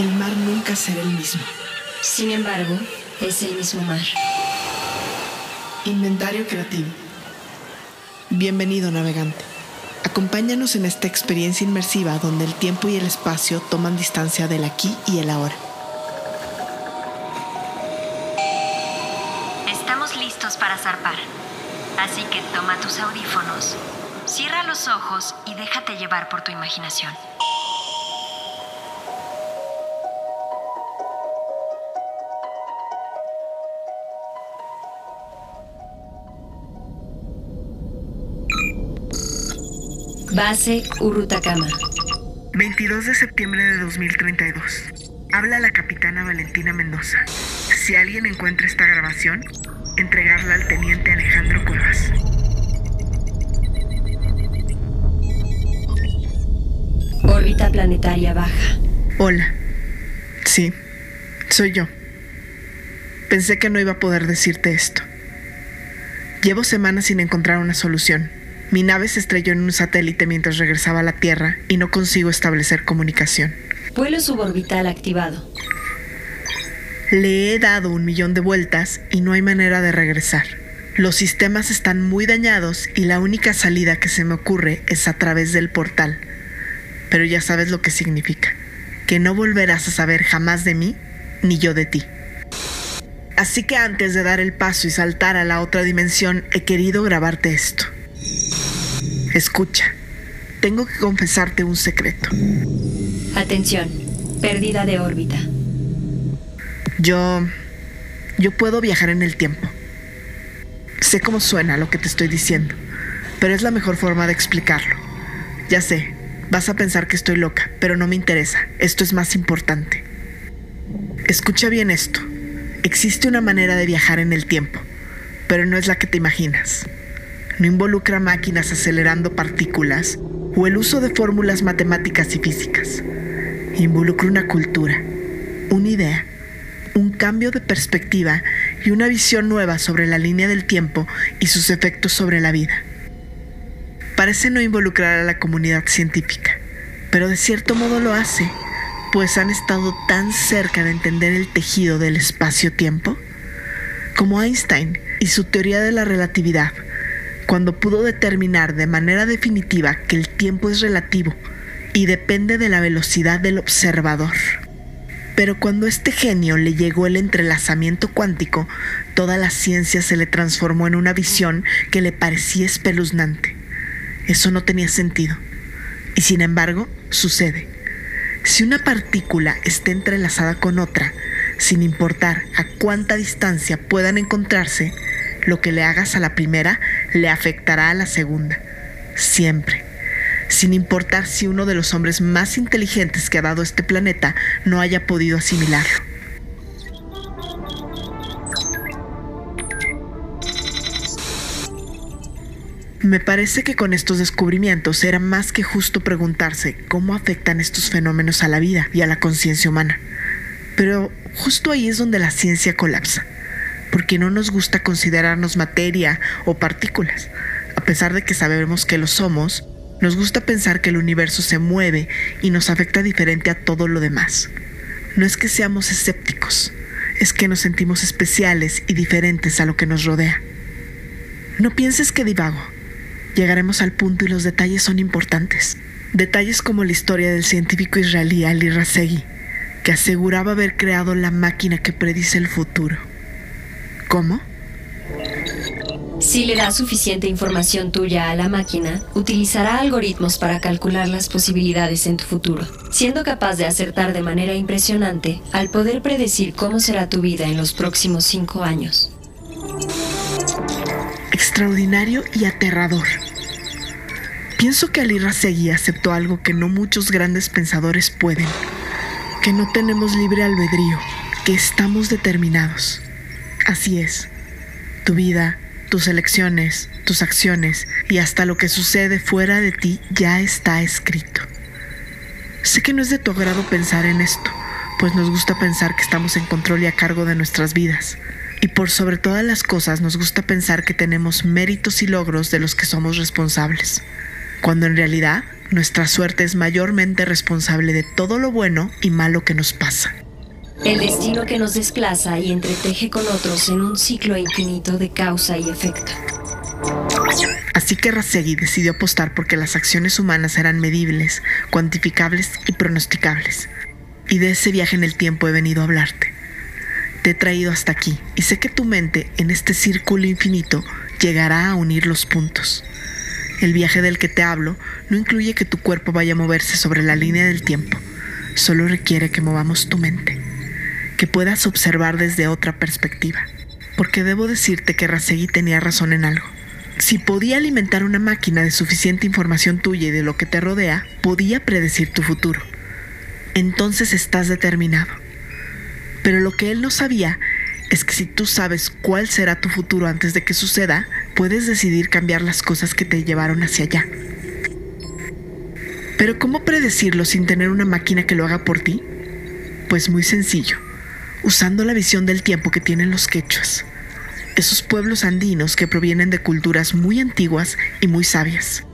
el mar nunca será el mismo. Sin embargo, es el mismo mar. Inventario creativo. Bienvenido navegante. Acompáñanos en esta experiencia inmersiva donde el tiempo y el espacio toman distancia del aquí y el ahora. Estamos listos para zarpar. Así que toma tus audífonos, cierra los ojos y déjate llevar por tu imaginación. Base Urutakama. 22 de septiembre de 2032. Habla la capitana Valentina Mendoza. Si alguien encuentra esta grabación, entregarla al teniente Alejandro Cuevas. Órbita planetaria baja. Hola. Sí, soy yo. Pensé que no iba a poder decirte esto. Llevo semanas sin encontrar una solución. Mi nave se estrelló en un satélite mientras regresaba a la Tierra y no consigo establecer comunicación. Vuelo suborbital activado. Le he dado un millón de vueltas y no hay manera de regresar. Los sistemas están muy dañados y la única salida que se me ocurre es a través del portal. Pero ya sabes lo que significa, que no volverás a saber jamás de mí ni yo de ti. Así que antes de dar el paso y saltar a la otra dimensión, he querido grabarte esto. Escucha, tengo que confesarte un secreto. Atención, pérdida de órbita. Yo... Yo puedo viajar en el tiempo. Sé cómo suena lo que te estoy diciendo, pero es la mejor forma de explicarlo. Ya sé, vas a pensar que estoy loca, pero no me interesa. Esto es más importante. Escucha bien esto. Existe una manera de viajar en el tiempo, pero no es la que te imaginas no involucra máquinas acelerando partículas o el uso de fórmulas matemáticas y físicas. Involucra una cultura, una idea, un cambio de perspectiva y una visión nueva sobre la línea del tiempo y sus efectos sobre la vida. Parece no involucrar a la comunidad científica, pero de cierto modo lo hace, pues han estado tan cerca de entender el tejido del espacio-tiempo como Einstein y su teoría de la relatividad cuando pudo determinar de manera definitiva que el tiempo es relativo y depende de la velocidad del observador. Pero cuando este genio le llegó el entrelazamiento cuántico, toda la ciencia se le transformó en una visión que le parecía espeluznante. Eso no tenía sentido. Y sin embargo, sucede. Si una partícula está entrelazada con otra, sin importar a cuánta distancia puedan encontrarse, lo que le hagas a la primera le afectará a la segunda, siempre, sin importar si uno de los hombres más inteligentes que ha dado este planeta no haya podido asimilarlo. Me parece que con estos descubrimientos era más que justo preguntarse cómo afectan estos fenómenos a la vida y a la conciencia humana. Pero justo ahí es donde la ciencia colapsa porque no nos gusta considerarnos materia o partículas. A pesar de que sabemos que lo somos, nos gusta pensar que el universo se mueve y nos afecta diferente a todo lo demás. No es que seamos escépticos, es que nos sentimos especiales y diferentes a lo que nos rodea. No pienses que divago. Llegaremos al punto y los detalles son importantes. Detalles como la historia del científico israelí Ali Rasegui, que aseguraba haber creado la máquina que predice el futuro. ¿Cómo? Si le das suficiente información tuya a la máquina, utilizará algoritmos para calcular las posibilidades en tu futuro, siendo capaz de acertar de manera impresionante al poder predecir cómo será tu vida en los próximos cinco años. Extraordinario y aterrador. Pienso que Ali Rasegui aceptó algo que no muchos grandes pensadores pueden, que no tenemos libre albedrío, que estamos determinados. Así es. Tu vida, tus elecciones, tus acciones y hasta lo que sucede fuera de ti ya está escrito. Sé que no es de tu agrado pensar en esto, pues nos gusta pensar que estamos en control y a cargo de nuestras vidas. Y por sobre todas las cosas nos gusta pensar que tenemos méritos y logros de los que somos responsables. cuando en realidad nuestra suerte es mayormente responsable de todo lo bueno y malo que nos pasa. El destino que nos desplaza y entreteje con otros en un ciclo infinito de causa y efecto. Así que Rasegui decidió apostar porque las acciones humanas eran medibles, cuantificables y pronosticables. Y de ese viaje en el tiempo he venido a hablarte. Te he traído hasta aquí y sé que tu mente, en este círculo infinito, llegará a unir los puntos. El viaje del que te hablo no incluye que tu cuerpo vaya a moverse sobre la línea del tiempo, solo requiere que movamos tu mente que puedas observar desde otra perspectiva. Porque debo decirte que Rasegui tenía razón en algo. Si podía alimentar una máquina de suficiente información tuya y de lo que te rodea, podía predecir tu futuro. Entonces estás determinado. Pero lo que él no sabía es que si tú sabes cuál será tu futuro antes de que suceda, puedes decidir cambiar las cosas que te llevaron hacia allá. Pero ¿cómo predecirlo sin tener una máquina que lo haga por ti? Pues muy sencillo usando la visión del tiempo que tienen los quechuas, esos pueblos andinos que provienen de culturas muy antiguas y muy sabias.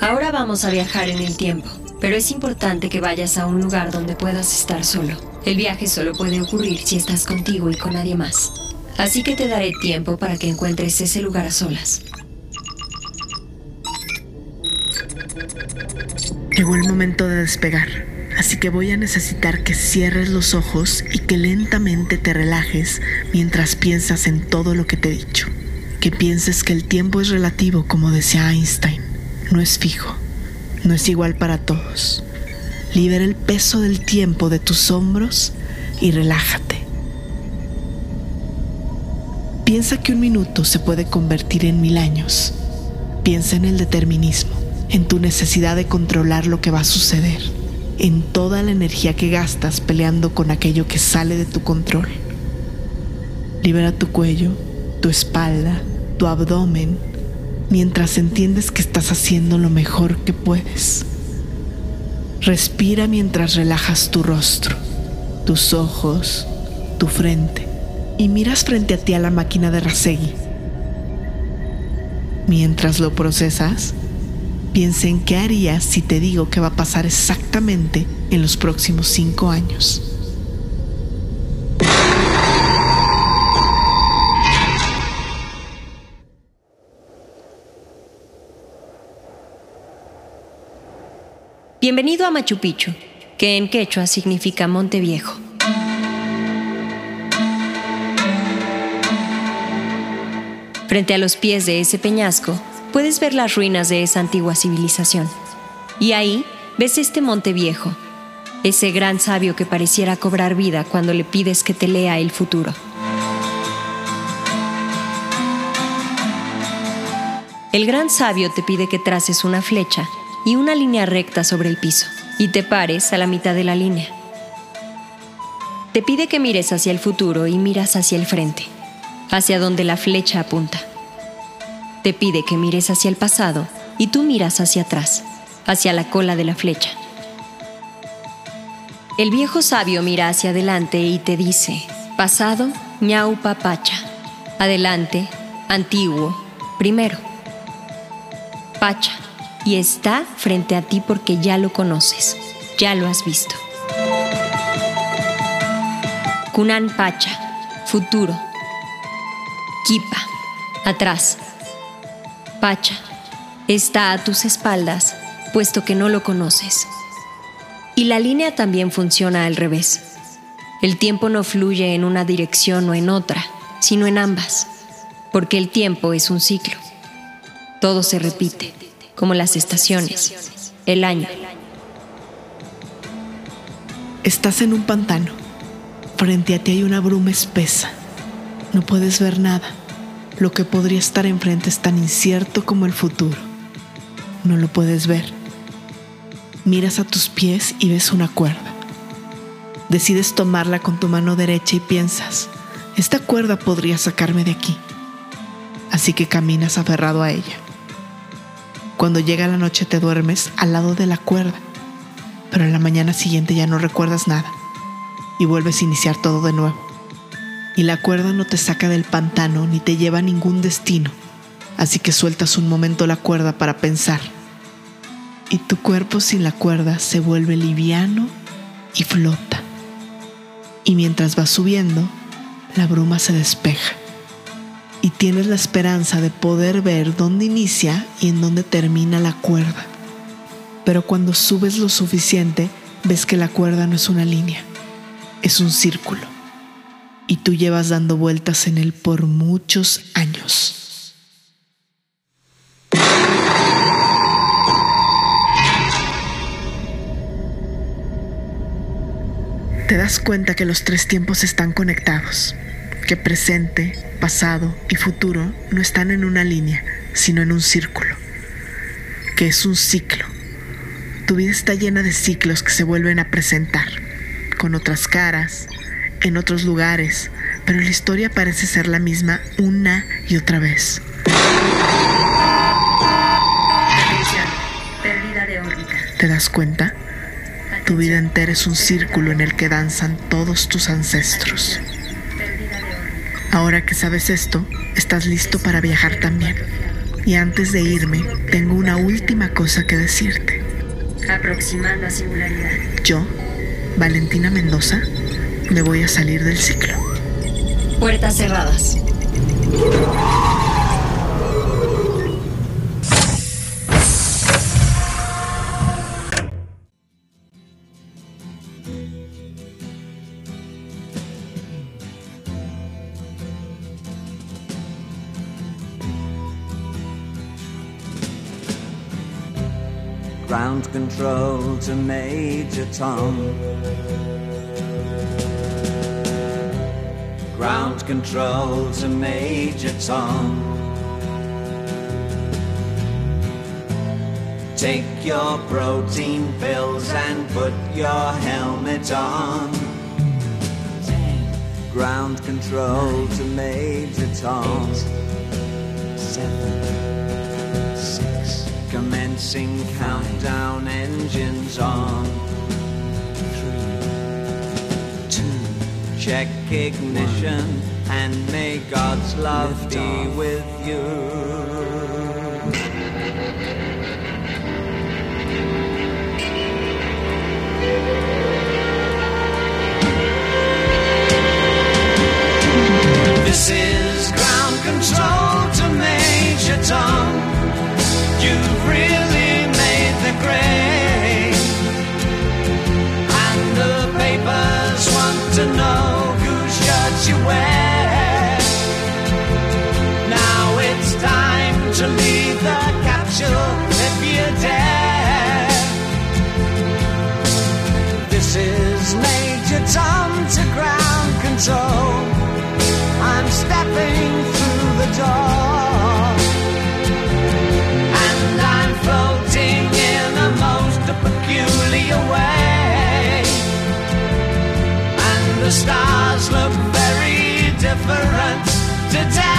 Ahora vamos a viajar en el tiempo, pero es importante que vayas a un lugar donde puedas estar solo. El viaje solo puede ocurrir si estás contigo y con nadie más. Así que te daré tiempo para que encuentres ese lugar a solas. Llegó el momento de despegar. Así que voy a necesitar que cierres los ojos y que lentamente te relajes mientras piensas en todo lo que te he dicho. Que pienses que el tiempo es relativo, como decía Einstein. No es fijo. No es igual para todos. Libera el peso del tiempo de tus hombros y relájate. Piensa que un minuto se puede convertir en mil años. Piensa en el determinismo, en tu necesidad de controlar lo que va a suceder en toda la energía que gastas peleando con aquello que sale de tu control. Libera tu cuello, tu espalda, tu abdomen, mientras entiendes que estás haciendo lo mejor que puedes. Respira mientras relajas tu rostro, tus ojos, tu frente y miras frente a ti a la máquina de Rasegui. Mientras lo procesas, Piensa en qué harías si te digo que va a pasar exactamente en los próximos cinco años. Bienvenido a Machu Picchu, que en quechua significa Monte Viejo. Frente a los pies de ese peñasco puedes ver las ruinas de esa antigua civilización. Y ahí ves este monte viejo, ese gran sabio que pareciera cobrar vida cuando le pides que te lea el futuro. El gran sabio te pide que traces una flecha y una línea recta sobre el piso y te pares a la mitad de la línea. Te pide que mires hacia el futuro y miras hacia el frente, hacia donde la flecha apunta. Te pide que mires hacia el pasado y tú miras hacia atrás, hacia la cola de la flecha. El viejo sabio mira hacia adelante y te dice, pasado, ñaupa pacha, adelante, antiguo, primero. Pacha, y está frente a ti porque ya lo conoces, ya lo has visto. Kunan Pacha, futuro. Kipa, atrás. Pacha, está a tus espaldas, puesto que no lo conoces. Y la línea también funciona al revés. El tiempo no fluye en una dirección o en otra, sino en ambas, porque el tiempo es un ciclo. Todo se repite, como las estaciones, el año. Estás en un pantano. Frente a ti hay una bruma espesa. No puedes ver nada lo que podría estar enfrente es tan incierto como el futuro. No lo puedes ver. Miras a tus pies y ves una cuerda. Decides tomarla con tu mano derecha y piensas, esta cuerda podría sacarme de aquí. Así que caminas aferrado a ella. Cuando llega la noche te duermes al lado de la cuerda, pero en la mañana siguiente ya no recuerdas nada y vuelves a iniciar todo de nuevo y la cuerda no te saca del pantano ni te lleva a ningún destino, así que sueltas un momento la cuerda para pensar. Y tu cuerpo sin la cuerda se vuelve liviano y flota. Y mientras vas subiendo, la bruma se despeja. Y tienes la esperanza de poder ver dónde inicia y en dónde termina la cuerda. Pero cuando subes lo suficiente, ves que la cuerda no es una línea, es un círculo. Y tú llevas dando vueltas en él por muchos años. te das cuenta que los tres tiempos están conectados, que presente, pasado y futuro no están en una línea, sino en un círculo, que es un ciclo. Tu vida está llena de ciclos que se vuelven a presentar, con otras caras, en otros lugares, pero la historia parece ser la misma una y otra vez. ¿Te das cuenta? Tu vida entera es un círculo en el que danzan todos tus ancestros. Ahora que sabes esto, estás listo para viajar también. Y antes de irme, tengo una última cosa que decirte. Aproximando a singularidad. Yo, Valentina Mendoza, me voy a salir del ciclo. Puertas cerradas. ground control to Major Tom. Ground control to Major Tom. Take your protein pills and put your helmet on. Ground control to Major Tom. Seven commencing countdown engines on. Check ignition, and may God's love be with you. This is control. I'm stepping through the door. And I'm floating in a most peculiar way. And the stars look very different today.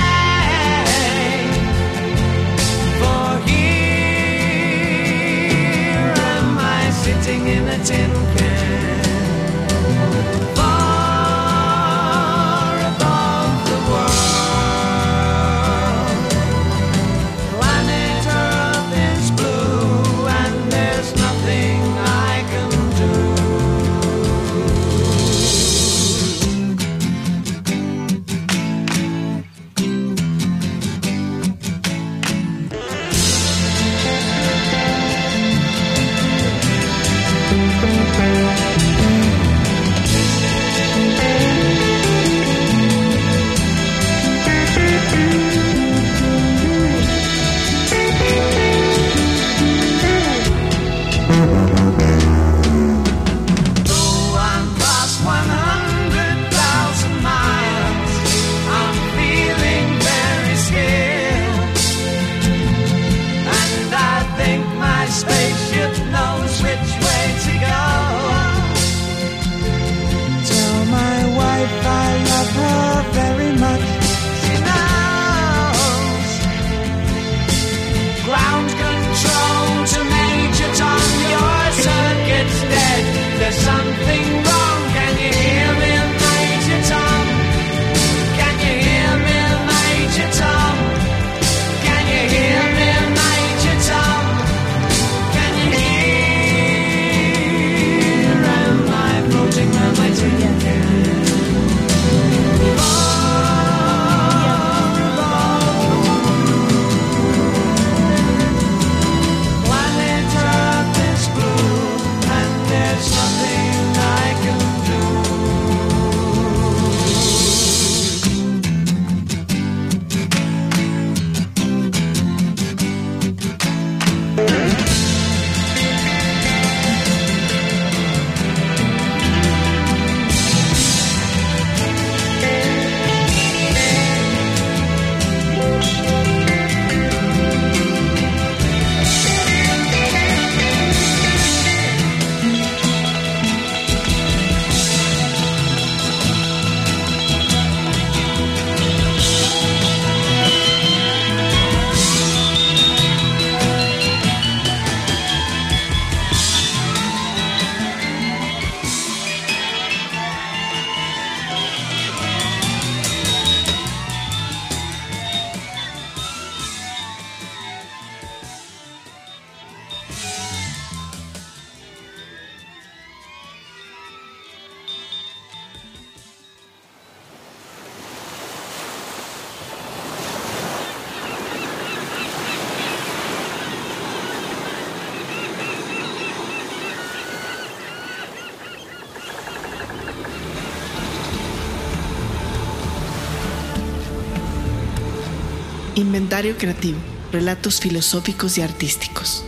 Inventario Creativo, relatos filosóficos y artísticos.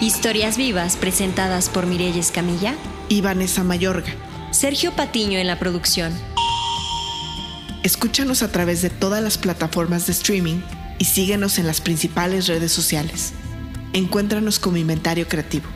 Historias vivas presentadas por Mirelles Camilla y Vanessa Mayorga. Sergio Patiño en la producción. Escúchanos a través de todas las plataformas de streaming y síguenos en las principales redes sociales. Encuéntranos como Inventario Creativo.